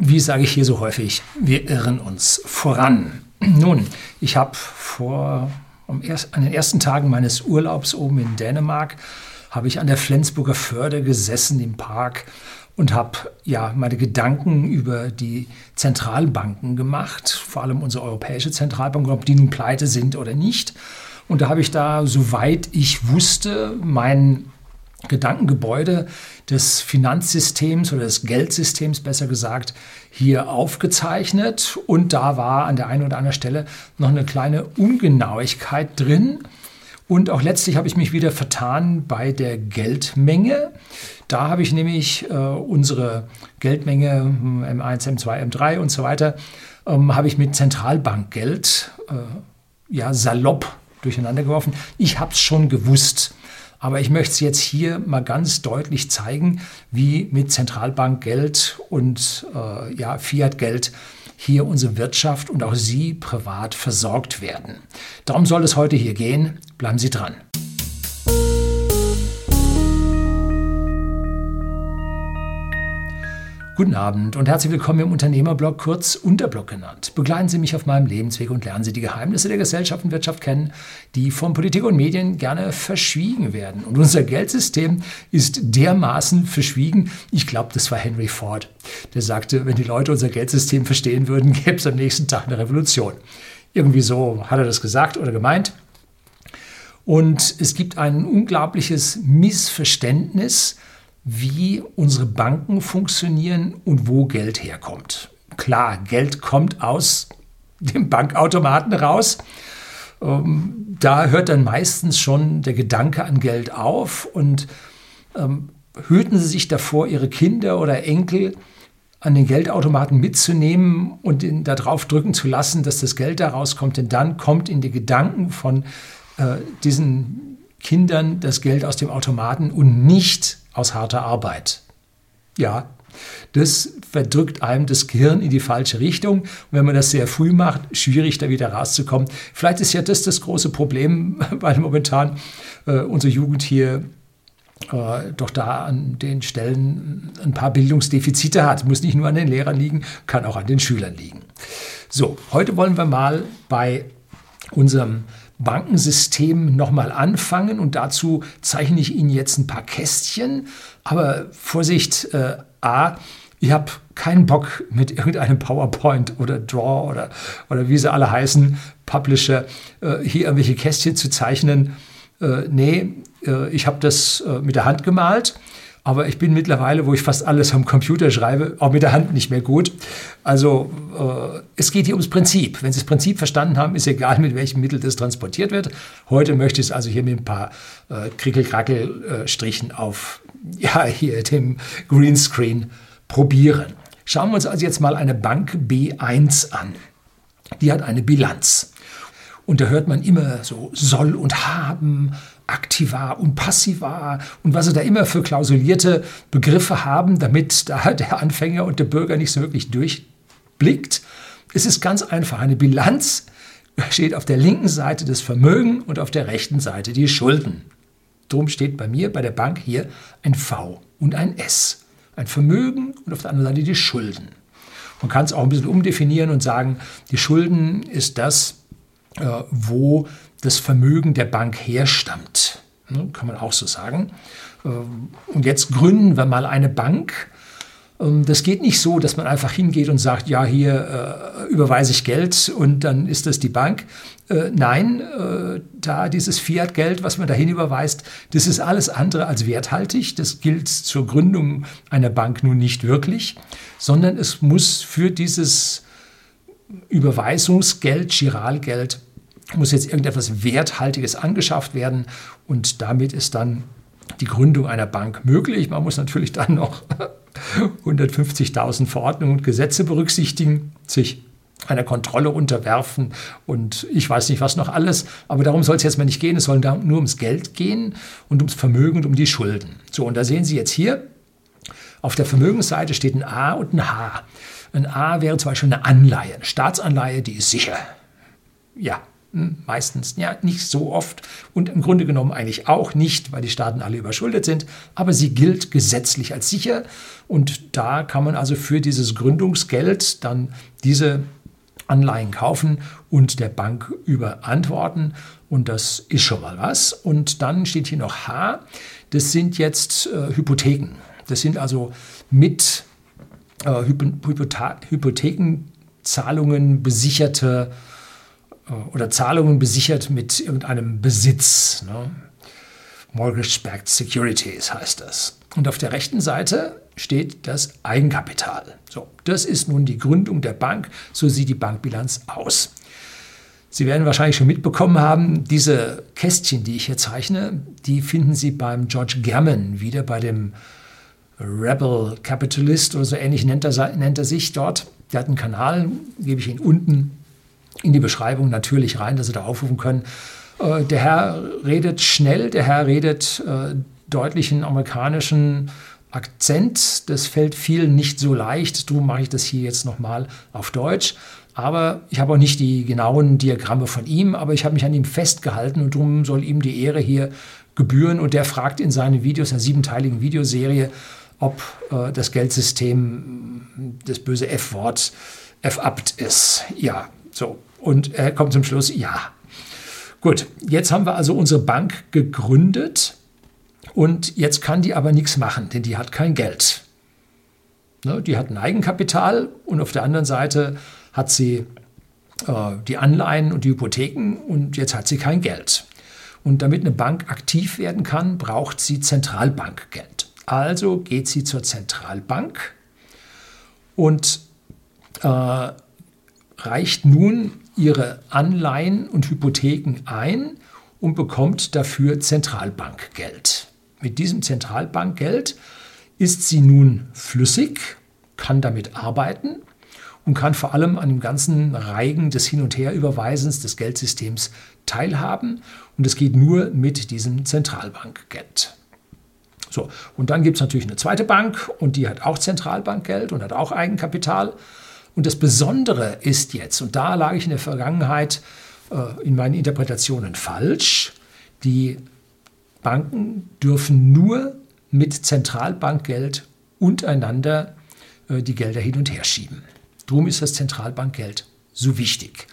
wie sage ich hier so häufig, wir irren uns voran. Nun, ich habe vor an den ersten Tagen meines Urlaubs oben in Dänemark habe ich an der Flensburger Förde gesessen im Park und habe ja meine Gedanken über die Zentralbanken gemacht, vor allem unsere europäische Zentralbank, ob die nun pleite sind oder nicht. Und da habe ich da, soweit ich wusste, mein Gedankengebäude des Finanzsystems oder des Geldsystems besser gesagt hier aufgezeichnet und da war an der einen oder anderen Stelle noch eine kleine Ungenauigkeit drin und auch letztlich habe ich mich wieder vertan bei der Geldmenge. Da habe ich nämlich äh, unsere Geldmenge M1, M2, M3 und so weiter ähm, habe ich mit Zentralbankgeld äh, ja salopp durcheinander geworfen. Ich habe es schon gewusst. Aber ich möchte es jetzt hier mal ganz deutlich zeigen, wie mit Zentralbankgeld und äh, ja, Fiat-Geld hier unsere Wirtschaft und auch Sie privat versorgt werden. Darum soll es heute hier gehen. Bleiben Sie dran. Guten Abend und herzlich willkommen im Unternehmerblog, kurz Unterblog genannt. Begleiten Sie mich auf meinem Lebensweg und lernen Sie die Geheimnisse der Gesellschaft und Wirtschaft kennen, die von Politik und Medien gerne verschwiegen werden. Und unser Geldsystem ist dermaßen verschwiegen. Ich glaube, das war Henry Ford, der sagte, wenn die Leute unser Geldsystem verstehen würden, gäbe es am nächsten Tag eine Revolution. Irgendwie so hat er das gesagt oder gemeint. Und es gibt ein unglaubliches Missverständnis, wie unsere Banken funktionieren und wo Geld herkommt. Klar, Geld kommt aus dem Bankautomaten raus. Ähm, da hört dann meistens schon der Gedanke an Geld auf und ähm, hüten Sie sich davor, Ihre Kinder oder Enkel an den Geldautomaten mitzunehmen und ihn da drauf drücken zu lassen, dass das Geld da rauskommt, denn dann kommt in die Gedanken von äh, diesen Kindern das Geld aus dem Automaten und nicht aus harter Arbeit. Ja, das verdrückt einem das Gehirn in die falsche Richtung. Und wenn man das sehr früh macht, schwierig da wieder rauszukommen. Vielleicht ist ja das das große Problem, weil momentan äh, unsere Jugend hier äh, doch da an den Stellen ein paar Bildungsdefizite hat. Muss nicht nur an den Lehrern liegen, kann auch an den Schülern liegen. So, heute wollen wir mal bei unserem Bankensystem nochmal anfangen und dazu zeichne ich Ihnen jetzt ein paar Kästchen. Aber Vorsicht, äh, A, ich habe keinen Bock mit irgendeinem PowerPoint oder Draw oder, oder wie sie alle heißen, Publisher, äh, hier irgendwelche Kästchen zu zeichnen. Äh, nee, äh, ich habe das äh, mit der Hand gemalt aber ich bin mittlerweile, wo ich fast alles am Computer schreibe, auch mit der Hand nicht mehr gut. Also äh, es geht hier ums Prinzip. Wenn Sie das Prinzip verstanden haben, ist egal, mit welchem Mittel das transportiert wird. Heute möchte ich es also hier mit ein paar äh, Krickel-Krackel-Strichen auf ja, hier dem Greenscreen probieren. Schauen wir uns also jetzt mal eine Bank B1 an. Die hat eine Bilanz. Und da hört man immer so soll und haben, aktiva und passiva und was sie da immer für klausulierte Begriffe haben, damit da der Anfänger und der Bürger nicht so wirklich durchblickt. Es ist ganz einfach. Eine Bilanz steht auf der linken Seite das Vermögen und auf der rechten Seite die Schulden. Drum steht bei mir bei der Bank hier ein V und ein S. Ein Vermögen und auf der anderen Seite die Schulden. Man kann es auch ein bisschen umdefinieren und sagen, die Schulden ist das, äh, wo das Vermögen der Bank herstammt. Ne, kann man auch so sagen. Ähm, und jetzt gründen wir mal eine Bank. Ähm, das geht nicht so, dass man einfach hingeht und sagt, ja, hier äh, überweise ich Geld und dann ist das die Bank. Äh, nein, äh, da dieses Fiat-Geld, was man dahin überweist, das ist alles andere als werthaltig. Das gilt zur Gründung einer Bank nun nicht wirklich, sondern es muss für dieses Überweisungsgeld, Giralgeld, muss jetzt irgendetwas Werthaltiges angeschafft werden und damit ist dann die Gründung einer Bank möglich. Man muss natürlich dann noch 150.000 Verordnungen und Gesetze berücksichtigen, sich einer Kontrolle unterwerfen und ich weiß nicht was noch alles. Aber darum soll es jetzt mal nicht gehen. Es soll nur ums Geld gehen und ums Vermögen und um die Schulden. So, und da sehen Sie jetzt hier, auf der Vermögensseite steht ein A und ein H. Ein A wäre zum Beispiel eine Anleihe, eine Staatsanleihe, die ist sicher. Ja, meistens, ja, nicht so oft und im Grunde genommen eigentlich auch nicht, weil die Staaten alle überschuldet sind, aber sie gilt gesetzlich als sicher und da kann man also für dieses Gründungsgeld dann diese Anleihen kaufen und der Bank überantworten und das ist schon mal was. Und dann steht hier noch H, das sind jetzt äh, Hypotheken. Das sind also mit äh, Hypothekenzahlungen besicherte äh, oder Zahlungen besichert mit irgendeinem Besitz. Ne? Mortgage-backed Securities heißt das. Und auf der rechten Seite steht das Eigenkapital. So, das ist nun die Gründung der Bank. So sieht die Bankbilanz aus. Sie werden wahrscheinlich schon mitbekommen haben, diese Kästchen, die ich hier zeichne, die finden Sie beim George Gammon wieder bei dem Rebel Capitalist oder so ähnlich nennt er, nennt er sich dort. Der hat einen Kanal, gebe ich Ihnen unten in die Beschreibung natürlich rein, dass Sie da aufrufen können. Äh, der Herr redet schnell, der Herr redet äh, deutlichen amerikanischen Akzent. Das fällt vielen nicht so leicht, darum mache ich das hier jetzt nochmal auf Deutsch. Aber ich habe auch nicht die genauen Diagramme von ihm, aber ich habe mich an ihm festgehalten und darum soll ihm die Ehre hier gebühren. Und der fragt in seinen Videos, einer siebenteiligen Videoserie, ob äh, das Geldsystem das böse F-Wort F-abt ist. Ja, so. Und er kommt zum Schluss, ja. Gut, jetzt haben wir also unsere Bank gegründet und jetzt kann die aber nichts machen, denn die hat kein Geld. Ne, die hat ein Eigenkapital und auf der anderen Seite hat sie äh, die Anleihen und die Hypotheken und jetzt hat sie kein Geld. Und damit eine Bank aktiv werden kann, braucht sie Zentralbankgeld. Also geht sie zur Zentralbank und äh, reicht nun ihre Anleihen und Hypotheken ein und bekommt dafür Zentralbankgeld. Mit diesem Zentralbankgeld ist sie nun flüssig, kann damit arbeiten und kann vor allem an dem ganzen Reigen des Hin- und Herüberweisens des Geldsystems teilhaben. Und es geht nur mit diesem Zentralbankgeld. So, und dann gibt es natürlich eine zweite Bank und die hat auch Zentralbankgeld und hat auch Eigenkapital. Und das Besondere ist jetzt, und da lag ich in der Vergangenheit äh, in meinen Interpretationen falsch, die Banken dürfen nur mit Zentralbankgeld untereinander äh, die Gelder hin und her schieben. Darum ist das Zentralbankgeld so wichtig.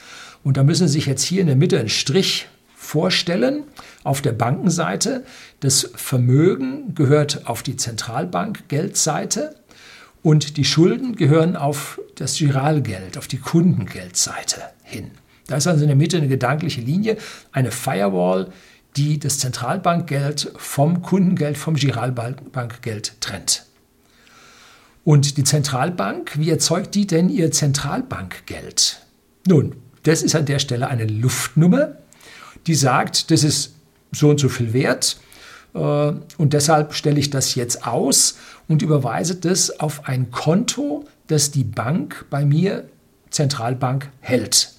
Und da müssen Sie sich jetzt hier in der Mitte einen Strich vorstellen. Auf der Bankenseite, das Vermögen gehört auf die Zentralbankgeldseite und die Schulden gehören auf das Giralgeld, auf die Kundengeldseite hin. Da ist also in der Mitte eine gedankliche Linie, eine Firewall, die das Zentralbankgeld vom Kundengeld, vom Giralbankgeld trennt. Und die Zentralbank, wie erzeugt die denn ihr Zentralbankgeld? Nun, das ist an der Stelle eine Luftnummer, die sagt, das ist so und so viel wert und deshalb stelle ich das jetzt aus und überweise das auf ein Konto, das die Bank bei mir, Zentralbank, hält.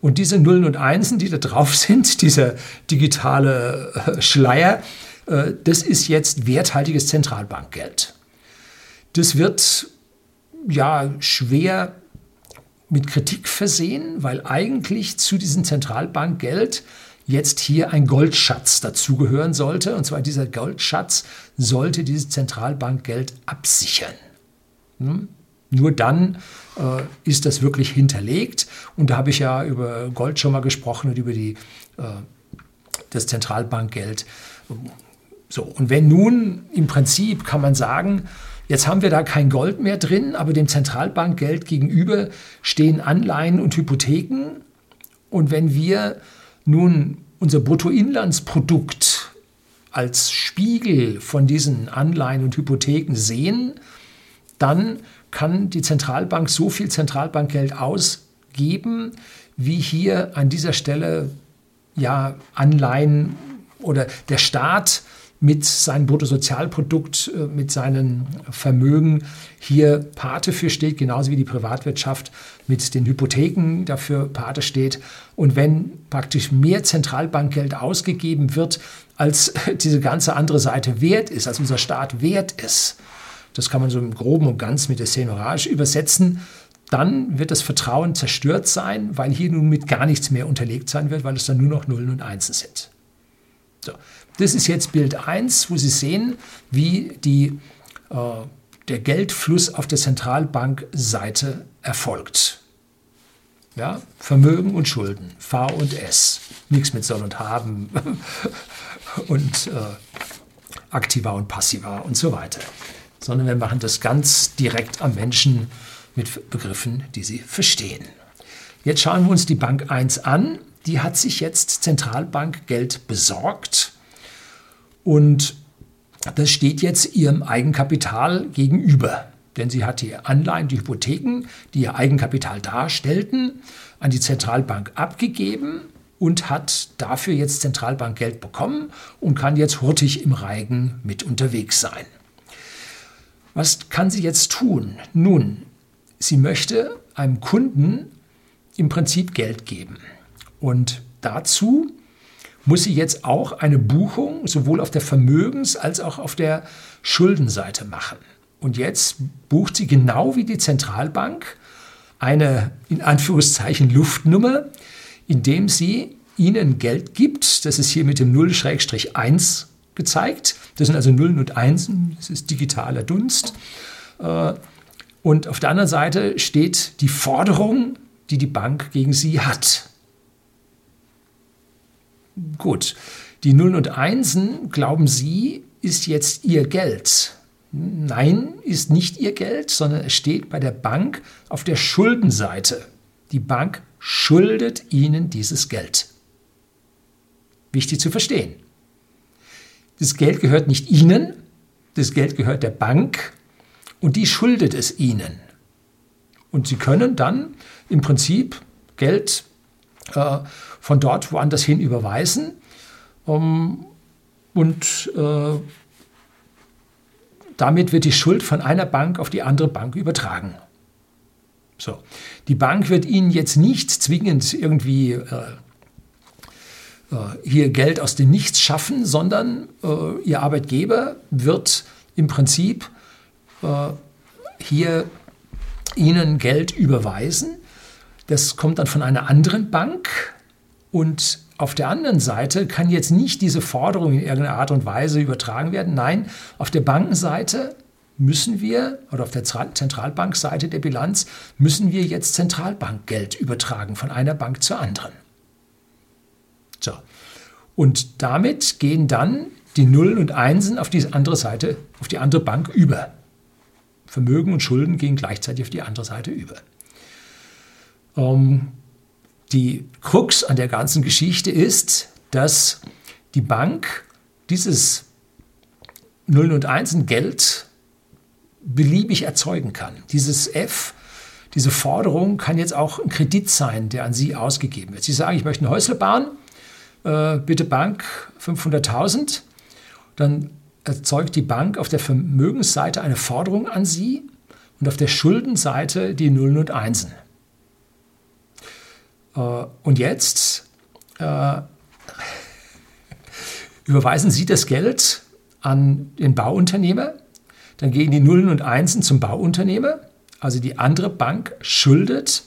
Und diese Nullen und Einsen, die da drauf sind, dieser digitale äh, Schleier, äh, das ist jetzt werthaltiges Zentralbankgeld. Das wird ja schwer mit Kritik versehen, weil eigentlich zu diesem Zentralbankgeld jetzt hier ein Goldschatz dazugehören sollte. Und zwar dieser Goldschatz sollte dieses Zentralbankgeld absichern. Hm? Nur dann äh, ist das wirklich hinterlegt. Und da habe ich ja über Gold schon mal gesprochen und über die, äh, das Zentralbankgeld. So, und wenn nun im Prinzip kann man sagen, Jetzt haben wir da kein Gold mehr drin, aber dem Zentralbankgeld gegenüber stehen Anleihen und Hypotheken. Und wenn wir nun unser Bruttoinlandsprodukt als Spiegel von diesen Anleihen und Hypotheken sehen, dann kann die Zentralbank so viel Zentralbankgeld ausgeben, wie hier an dieser Stelle ja Anleihen oder der Staat mit seinem Bruttosozialprodukt, äh, mit seinen Vermögen hier Pate für steht, genauso wie die Privatwirtschaft mit den Hypotheken dafür Pate steht. Und wenn praktisch mehr Zentralbankgeld ausgegeben wird, als diese ganze andere Seite wert ist, als unser Staat wert ist, das kann man so im Groben und Ganz mit der Szenerage übersetzen, dann wird das Vertrauen zerstört sein, weil hier nun mit gar nichts mehr unterlegt sein wird, weil es dann nur noch Nullen und Einsen sind. So, das ist jetzt Bild 1, wo Sie sehen, wie die, äh, der Geldfluss auf der Zentralbankseite erfolgt. Ja, Vermögen und Schulden, V und S, nichts mit soll und haben und äh, aktiva und passiva und so weiter, sondern wir machen das ganz direkt am Menschen mit Begriffen, die Sie verstehen. Jetzt schauen wir uns die Bank 1 an. Die hat sich jetzt Zentralbankgeld besorgt und das steht jetzt ihrem Eigenkapital gegenüber. Denn sie hat die Anleihen, die Hypotheken, die ihr Eigenkapital darstellten, an die Zentralbank abgegeben und hat dafür jetzt Zentralbankgeld bekommen und kann jetzt hurtig im Reigen mit unterwegs sein. Was kann sie jetzt tun? Nun, sie möchte einem Kunden im Prinzip Geld geben. Und dazu muss sie jetzt auch eine Buchung sowohl auf der Vermögens- als auch auf der Schuldenseite machen. Und jetzt bucht sie genau wie die Zentralbank eine in Anführungszeichen Luftnummer, indem sie ihnen Geld gibt. Das ist hier mit dem 0-1 gezeigt. Das sind also Nullen und Einsen, das ist digitaler Dunst. Äh, und auf der anderen Seite steht die Forderung, die die Bank gegen sie hat. Gut, die Nullen und Einsen, glauben Sie, ist jetzt Ihr Geld. Nein, ist nicht Ihr Geld, sondern es steht bei der Bank auf der Schuldenseite. Die Bank schuldet Ihnen dieses Geld. Wichtig zu verstehen. Das Geld gehört nicht Ihnen, das Geld gehört der Bank und die schuldet es Ihnen. Und Sie können dann im Prinzip Geld äh, von dort woanders hin überweisen ähm, und äh, damit wird die Schuld von einer Bank auf die andere Bank übertragen. So. Die Bank wird Ihnen jetzt nicht zwingend irgendwie äh, äh, hier Geld aus dem Nichts schaffen, sondern äh, Ihr Arbeitgeber wird im Prinzip äh, hier Ihnen Geld überweisen. Das kommt dann von einer anderen Bank und auf der anderen Seite kann jetzt nicht diese Forderung in irgendeiner Art und Weise übertragen werden. Nein, auf der Bankenseite müssen wir, oder auf der Zentralbankseite der Bilanz, müssen wir jetzt Zentralbankgeld übertragen von einer Bank zur anderen. So. Und damit gehen dann die Nullen und Einsen auf die andere Seite, auf die andere Bank über. Vermögen und Schulden gehen gleichzeitig auf die andere Seite über. Ähm, die Krux an der ganzen Geschichte ist, dass die Bank dieses Nullen und Einsen Geld beliebig erzeugen kann. Dieses F, diese Forderung kann jetzt auch ein Kredit sein, der an Sie ausgegeben wird. Sie sagen, ich möchte ein Häusle bauen, äh, bitte Bank 500.000. Dann erzeugt die Bank auf der Vermögensseite eine Forderung an Sie und auf der Schuldenseite die Nullen und Einsen. Äh, und jetzt äh, überweisen Sie das Geld an den Bauunternehmer, dann gehen die Nullen und Einsen zum Bauunternehmer, also die andere Bank schuldet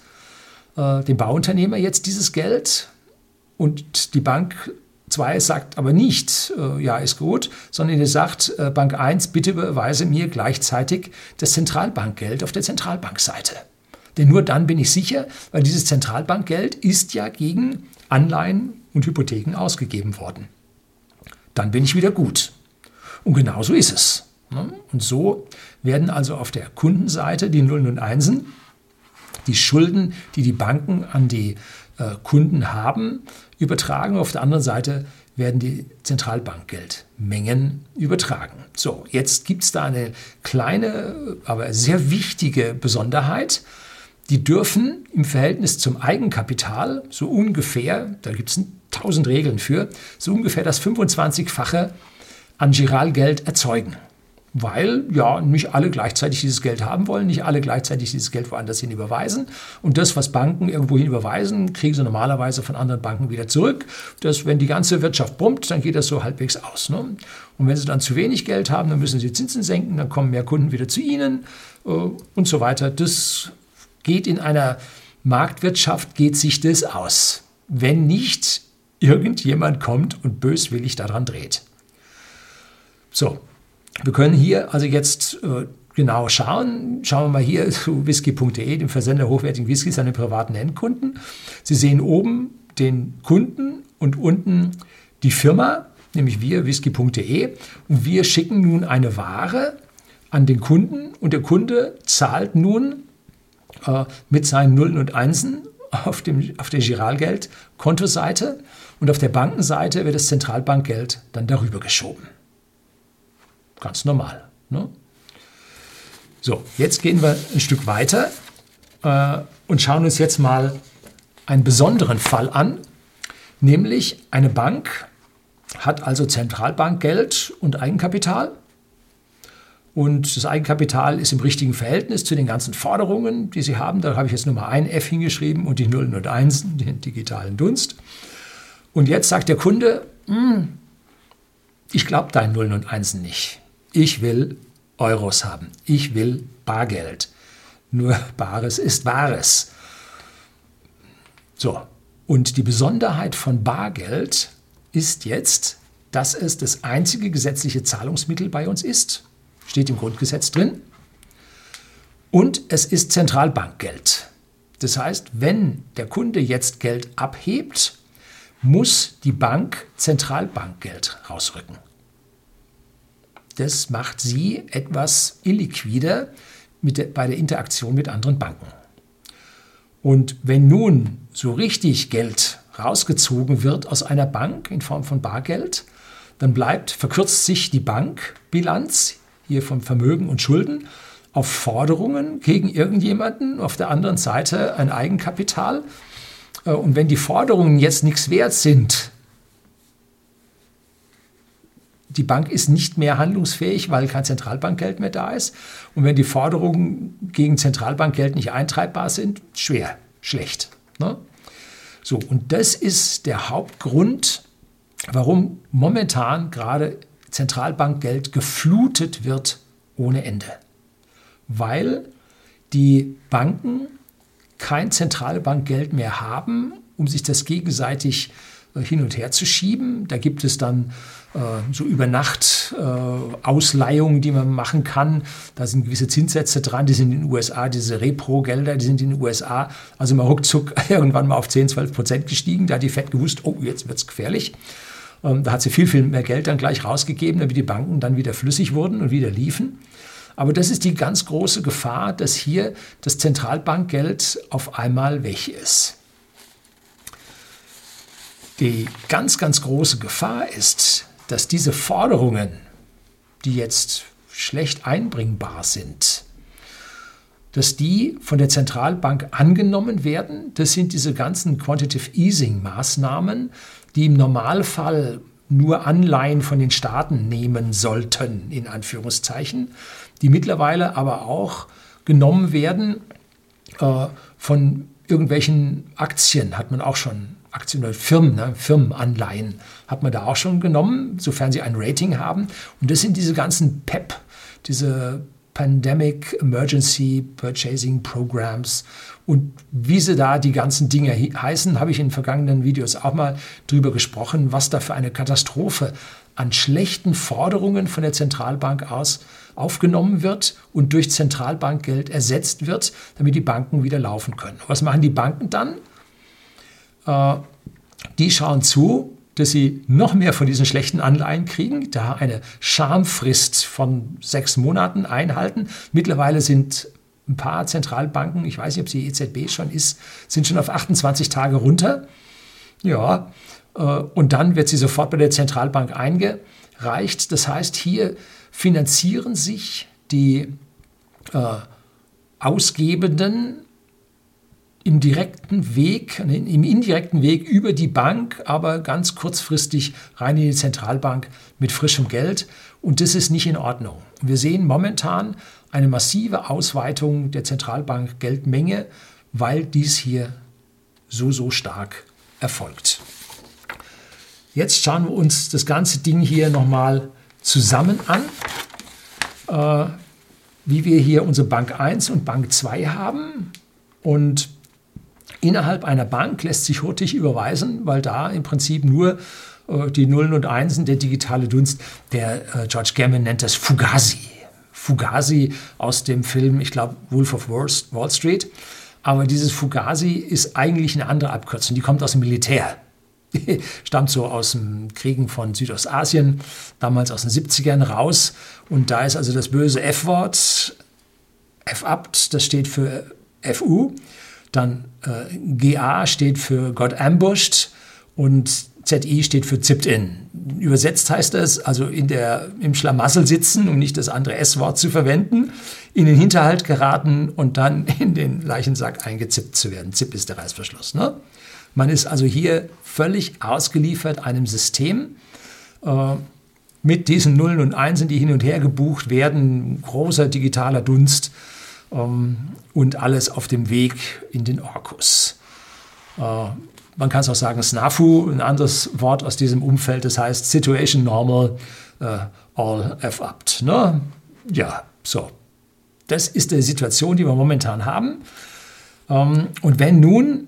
äh, dem Bauunternehmer jetzt dieses Geld und die Bank 2 sagt aber nicht, äh, ja, ist gut, sondern ihr sagt, äh, Bank 1, bitte überweise mir gleichzeitig das Zentralbankgeld auf der Zentralbankseite. Denn nur dann bin ich sicher, weil dieses Zentralbankgeld ist ja gegen Anleihen und Hypotheken ausgegeben worden. Dann bin ich wieder gut. Und genau so ist es. Ne? Und so werden also auf der Kundenseite die Nullen und Einsen, die Schulden, die die Banken an die äh, Kunden haben, übertragen. Auf der anderen Seite werden die Zentralbankgeldmengen übertragen. So, jetzt gibt es da eine kleine, aber sehr wichtige Besonderheit die dürfen im Verhältnis zum Eigenkapital so ungefähr, da gibt es tausend Regeln für, so ungefähr das 25-fache an Giralgeld erzeugen. Weil ja nicht alle gleichzeitig dieses Geld haben wollen, nicht alle gleichzeitig dieses Geld woanders hin überweisen. Und das, was Banken irgendwo hin überweisen, kriegen sie normalerweise von anderen Banken wieder zurück. Das, wenn die ganze Wirtschaft brummt, dann geht das so halbwegs aus. Ne? Und wenn sie dann zu wenig Geld haben, dann müssen sie Zinsen senken, dann kommen mehr Kunden wieder zu ihnen äh, und so weiter. Das geht in einer Marktwirtschaft, geht sich das aus, wenn nicht irgendjemand kommt und böswillig daran dreht. So, wir können hier also jetzt äh, genau schauen. Schauen wir mal hier zu whisky.de, dem Versender hochwertigen Whiskys an den privaten Endkunden. Sie sehen oben den Kunden und unten die Firma, nämlich wir, whisky.de. Und wir schicken nun eine Ware an den Kunden und der Kunde zahlt nun äh, mit seinen Nullen und Einsen auf, dem, auf der Giralgeld-Kontoseite und auf der Bankenseite wird das Zentralbankgeld dann darüber geschoben. Ganz normal. Ne? So, jetzt gehen wir ein Stück weiter äh, und schauen uns jetzt mal einen besonderen Fall an, nämlich eine Bank hat also Zentralbankgeld und Eigenkapital und das Eigenkapital ist im richtigen Verhältnis zu den ganzen Forderungen, die sie haben. Da habe ich jetzt Nummer ein F hingeschrieben und die Nullen und Einsen, den digitalen Dunst. Und jetzt sagt der Kunde, hm, ich glaube deinen Nullen und Einsen nicht. Ich will Euros haben. Ich will Bargeld. Nur Bares ist Wahres. So, und die Besonderheit von Bargeld ist jetzt, dass es das einzige gesetzliche Zahlungsmittel bei uns ist. Steht im Grundgesetz drin. Und es ist Zentralbankgeld. Das heißt, wenn der Kunde jetzt Geld abhebt, muss die Bank Zentralbankgeld rausrücken. Das macht sie etwas illiquider mit bei der Interaktion mit anderen Banken. Und wenn nun so richtig Geld rausgezogen wird aus einer Bank in Form von Bargeld, dann bleibt, verkürzt sich die Bankbilanz hier von Vermögen und Schulden auf Forderungen gegen irgendjemanden, auf der anderen Seite ein Eigenkapital. Äh, und wenn die Forderungen jetzt nichts wert sind, die Bank ist nicht mehr handlungsfähig, weil kein Zentralbankgeld mehr da ist. Und wenn die Forderungen gegen Zentralbankgeld nicht eintreibbar sind, schwer, schlecht. Ne? So, und das ist der Hauptgrund, warum momentan gerade Zentralbankgeld geflutet wird ohne Ende. Weil die Banken kein Zentralbankgeld mehr haben, um sich das gegenseitig äh, hin und her zu schieben. Da gibt es dann äh, so über Nacht äh, Ausleihungen, die man machen kann. Da sind gewisse Zinssätze dran, die sind in den USA, diese Repro-Gelder, die sind in den USA, also mal ruckzuck irgendwann mal auf 10, 12 Prozent gestiegen. Da hat die FED gewusst, oh, jetzt wird es gefährlich. Ähm, da hat sie viel, viel mehr Geld dann gleich rausgegeben, damit die Banken dann wieder flüssig wurden und wieder liefen. Aber das ist die ganz große Gefahr, dass hier das Zentralbankgeld auf einmal weg ist. Die ganz, ganz große Gefahr ist, dass diese Forderungen, die jetzt schlecht einbringbar sind, dass die von der Zentralbank angenommen werden. Das sind diese ganzen Quantitative Easing Maßnahmen, die im Normalfall nur Anleihen von den Staaten nehmen sollten, in Anführungszeichen, die mittlerweile aber auch genommen werden äh, von irgendwelchen Aktien, hat man auch schon Aktien oder Firmen, ne, Firmenanleihen hat man da auch schon genommen, sofern sie ein Rating haben. Und das sind diese ganzen PEP, diese Pandemic Emergency Purchasing Programs und wie sie da die ganzen Dinge heißen, habe ich in vergangenen Videos auch mal drüber gesprochen, was da für eine Katastrophe an schlechten Forderungen von der Zentralbank aus aufgenommen wird und durch Zentralbankgeld ersetzt wird, damit die Banken wieder laufen können. Was machen die Banken dann? Äh, die schauen zu, dass sie noch mehr von diesen schlechten Anleihen kriegen, da eine Schamfrist von sechs Monaten einhalten. Mittlerweile sind ein paar Zentralbanken, ich weiß nicht, ob es die EZB schon ist, sind schon auf 28 Tage runter. Ja, äh, und dann wird sie sofort bei der Zentralbank eingereicht. Das heißt, hier finanzieren sich die äh, Ausgebenden im direkten Weg, im indirekten Weg über die Bank, aber ganz kurzfristig rein in die Zentralbank mit frischem Geld. Und das ist nicht in Ordnung. Wir sehen momentan eine massive Ausweitung der Zentralbank-Geldmenge, weil dies hier so, so stark erfolgt. Jetzt schauen wir uns das ganze Ding hier nochmal zusammen an, äh, wie wir hier unsere Bank 1 und Bank 2 haben. Und innerhalb einer Bank lässt sich hurtig überweisen, weil da im Prinzip nur äh, die Nullen und Einsen, der digitale Dunst, der äh, George Gammon nennt das Fugazi. Fugazi aus dem Film, ich glaube, Wolf of Wall Street. Aber dieses Fugazi ist eigentlich eine andere Abkürzung. Die kommt aus dem Militär. Stammt so aus dem Kriegen von Südostasien, damals aus den 70ern raus. Und da ist also das böse F-Wort, F-Abt, das steht für FU. Dann äh, GA steht für Got Ambushed und ZI steht für Zipped In. Übersetzt heißt das, also in der, im Schlamassel sitzen, um nicht das andere S-Wort zu verwenden, in den Hinterhalt geraten und dann in den Leichensack eingezippt zu werden. Zip ist der Reißverschluss. Ne? Man ist also hier völlig ausgeliefert einem System äh, mit diesen Nullen und Einsen, die hin und her gebucht werden, großer digitaler Dunst und alles auf dem Weg in den Orkus. Äh, man kann es auch sagen SNAFU, ein anderes Wort aus diesem Umfeld, das heißt Situation Normal uh, All F-Upt. Ne? Ja, so. Das ist die Situation, die wir momentan haben. Ähm, und wenn nun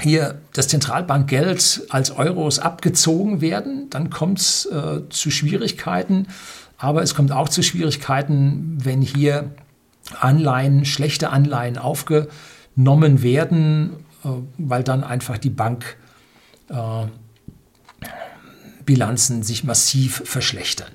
hier das Zentralbankgeld als Euros abgezogen werden, dann kommt es äh, zu Schwierigkeiten. Aber es kommt auch zu Schwierigkeiten, wenn hier Anleihen, schlechte Anleihen aufgenommen werden äh, weil dann einfach die Bankbilanzen äh, sich massiv verschlechtern.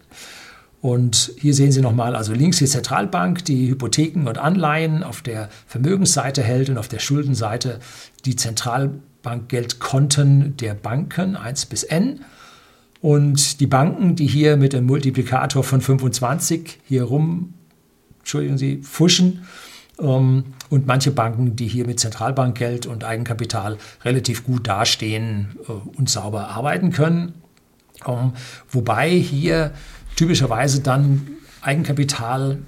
Und hier sehen Sie nochmal, also links die Zentralbank, die Hypotheken und Anleihen auf der Vermögensseite hält und auf der Schuldenseite die Zentralbankgeldkonten der Banken 1 bis n. Und die Banken, die hier mit dem Multiplikator von 25 hier rum, Entschuldigen Sie, fuschen, ähm, und manche Banken, die hier mit Zentralbankgeld und Eigenkapital relativ gut dastehen äh, und sauber arbeiten können. Ähm, wobei hier typischerweise dann Eigenkapitalzahlen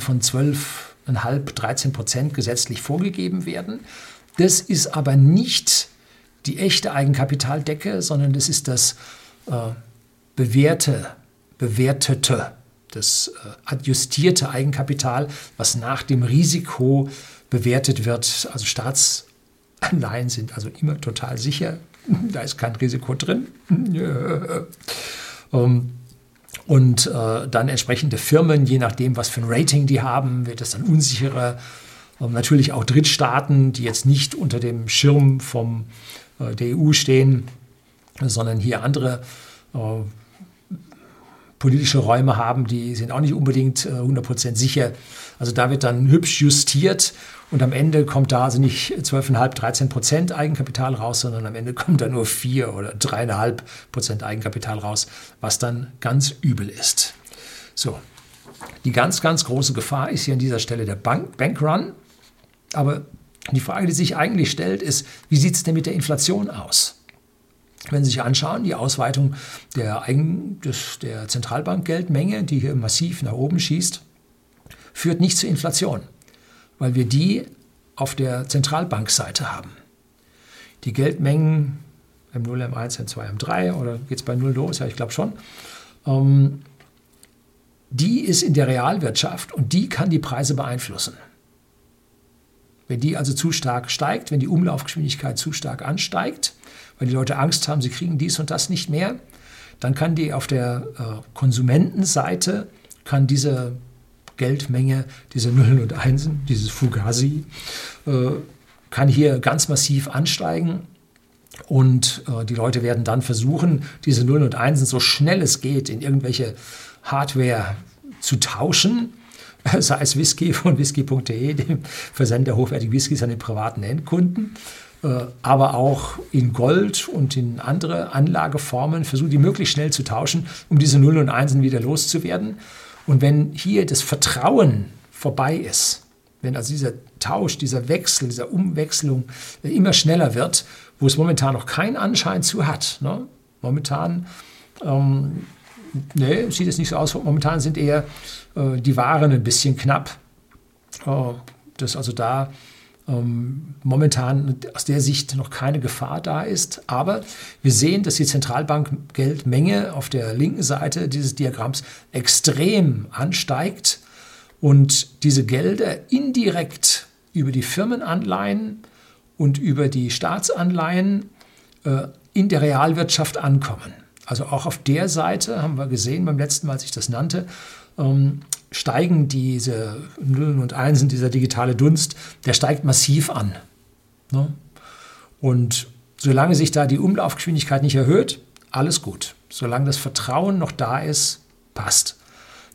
von 12,5, 13 Prozent gesetzlich vorgegeben werden. Das ist aber nicht die echte Eigenkapitaldecke, sondern das ist das äh, bewährte, bewertete das äh, adjustierte Eigenkapital, was nach dem Risiko bewertet wird. Also Staatsanleihen sind also immer total sicher. Da ist kein Risiko drin. Ähm, und äh, dann entsprechende Firmen, je nachdem, was für ein Rating die haben, wird es dann unsicherer. Ähm, natürlich auch Drittstaaten, die jetzt nicht unter dem Schirm vom, äh, der EU stehen, sondern hier andere politische Räume haben, die sind auch nicht unbedingt äh, 100% sicher. Also da wird dann hübsch justiert und am Ende kommt da also nicht 12,5, 13 Prozent Eigenkapital raus, sondern am Ende kommt da nur 4 oder 3,5 Prozent Eigenkapital raus, was dann ganz übel ist. So, die ganz, ganz große Gefahr ist hier an dieser Stelle der Bank, Bankrun. Aber die Frage, die sich eigentlich stellt, ist, wie sieht es denn mit der Inflation aus? Wenn Sie sich anschauen, die Ausweitung der, Eigen, des, der Zentralbankgeldmenge, die hier massiv nach oben schießt, führt nicht zur Inflation, weil wir die auf der Zentralbankseite haben. Die Geldmengen M0, M1, M2, M3 oder geht es bei 0 los? Ja, ich glaube schon. Ähm, die ist in der Realwirtschaft und die kann die Preise beeinflussen. Wenn die also zu stark steigt, wenn die Umlaufgeschwindigkeit zu stark ansteigt, weil die Leute Angst haben, sie kriegen dies und das nicht mehr, dann kann die auf der äh, Konsumentenseite, kann diese Geldmenge, diese Nullen und Einsen, dieses Fugazi, äh, kann hier ganz massiv ansteigen. Und äh, die Leute werden dann versuchen, diese Nullen und Einsen so schnell es geht in irgendwelche Hardware zu tauschen sei es Whisky von whisky.de, dem Versender hochwertiger Whiskys an den privaten Endkunden, aber auch in Gold und in andere Anlageformen, versuchen die möglichst schnell zu tauschen, um diese Nullen und Einsen wieder loszuwerden. Und wenn hier das Vertrauen vorbei ist, wenn also dieser Tausch, dieser Wechsel, dieser Umwechslung immer schneller wird, wo es momentan noch keinen Anschein zu hat. Ne? Momentan ähm, nee, sieht es nicht so aus. Momentan sind eher äh, die Waren ein bisschen knapp. Äh, dass also da momentan aus der Sicht noch keine Gefahr da ist. Aber wir sehen, dass die Zentralbankgeldmenge auf der linken Seite dieses Diagramms extrem ansteigt und diese Gelder indirekt über die Firmenanleihen und über die Staatsanleihen äh, in der Realwirtschaft ankommen. Also auch auf der Seite haben wir gesehen beim letzten Mal, als ich das nannte, ähm, steigen diese Nullen und Einsen, dieser digitale Dunst, der steigt massiv an. Ne? Und solange sich da die Umlaufgeschwindigkeit nicht erhöht, alles gut. Solange das Vertrauen noch da ist, passt.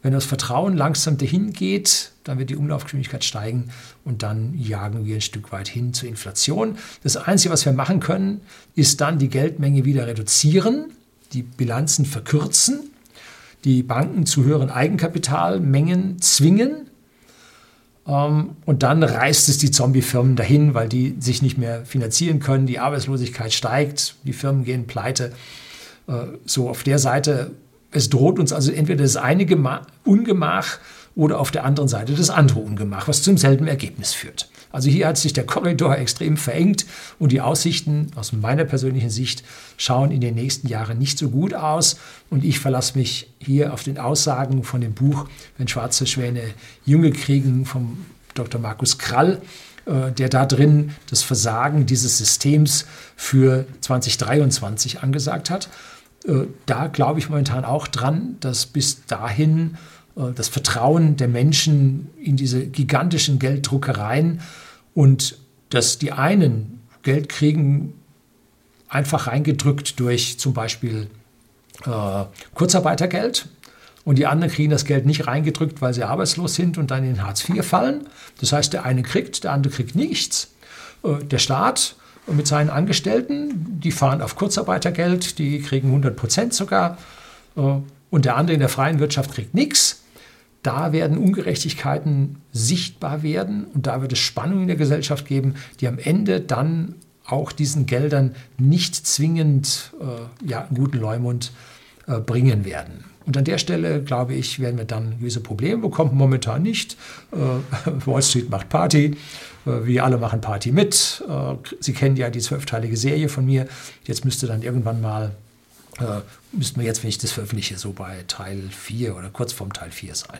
Wenn das Vertrauen langsam dahin geht, dann wird die Umlaufgeschwindigkeit steigen und dann jagen wir ein Stück weit hin zur Inflation. Das Einzige, was wir machen können, ist dann die Geldmenge wieder reduzieren, die Bilanzen verkürzen, die Banken zu höheren Eigenkapitalmengen zwingen. Ähm, und dann reißt es die Zombie-Firmen dahin, weil die sich nicht mehr finanzieren können, die Arbeitslosigkeit steigt, die Firmen gehen pleite. Äh, so auf der Seite. Es droht uns also entweder das eine Ungemach oder auf der anderen Seite das andere Ungemach, was zum selben Ergebnis führt. Also hier hat sich der Korridor extrem verengt und die Aussichten aus meiner persönlichen Sicht schauen in den nächsten Jahren nicht so gut aus. Und ich verlasse mich hier auf den Aussagen von dem Buch Wenn schwarze Schwäne Junge kriegen vom Dr. Markus Krall, äh, der da drin das Versagen dieses Systems für 2023 angesagt hat. Äh, da glaube ich momentan auch dran, dass bis dahin das Vertrauen der Menschen in diese gigantischen Gelddruckereien und dass die einen Geld kriegen, einfach reingedrückt durch zum Beispiel äh, Kurzarbeitergeld und die anderen kriegen das Geld nicht reingedrückt, weil sie arbeitslos sind und dann in Hartz IV fallen. Das heißt, der eine kriegt, der andere kriegt nichts. Äh, der Staat mit seinen Angestellten. Die fahren auf Kurzarbeitergeld, die kriegen 100 Prozent sogar. Äh, und der andere in der freien Wirtschaft kriegt nichts. Da werden Ungerechtigkeiten sichtbar werden und da wird es Spannungen in der Gesellschaft geben, die am Ende dann auch diesen Geldern nicht zwingend äh, ja, einen guten Leumund äh, bringen werden. Und an der Stelle, glaube ich, werden wir dann gewisse Probleme bekommen. Momentan nicht. Äh, Wall Street macht Party. Äh, wir alle machen Party mit. Äh, Sie kennen ja die zwölfteilige Serie von mir. Jetzt müsste dann irgendwann mal, äh, müssten wir jetzt, wenn ich das veröffentliche, so bei Teil 4 oder kurz vorm Teil 4 sein.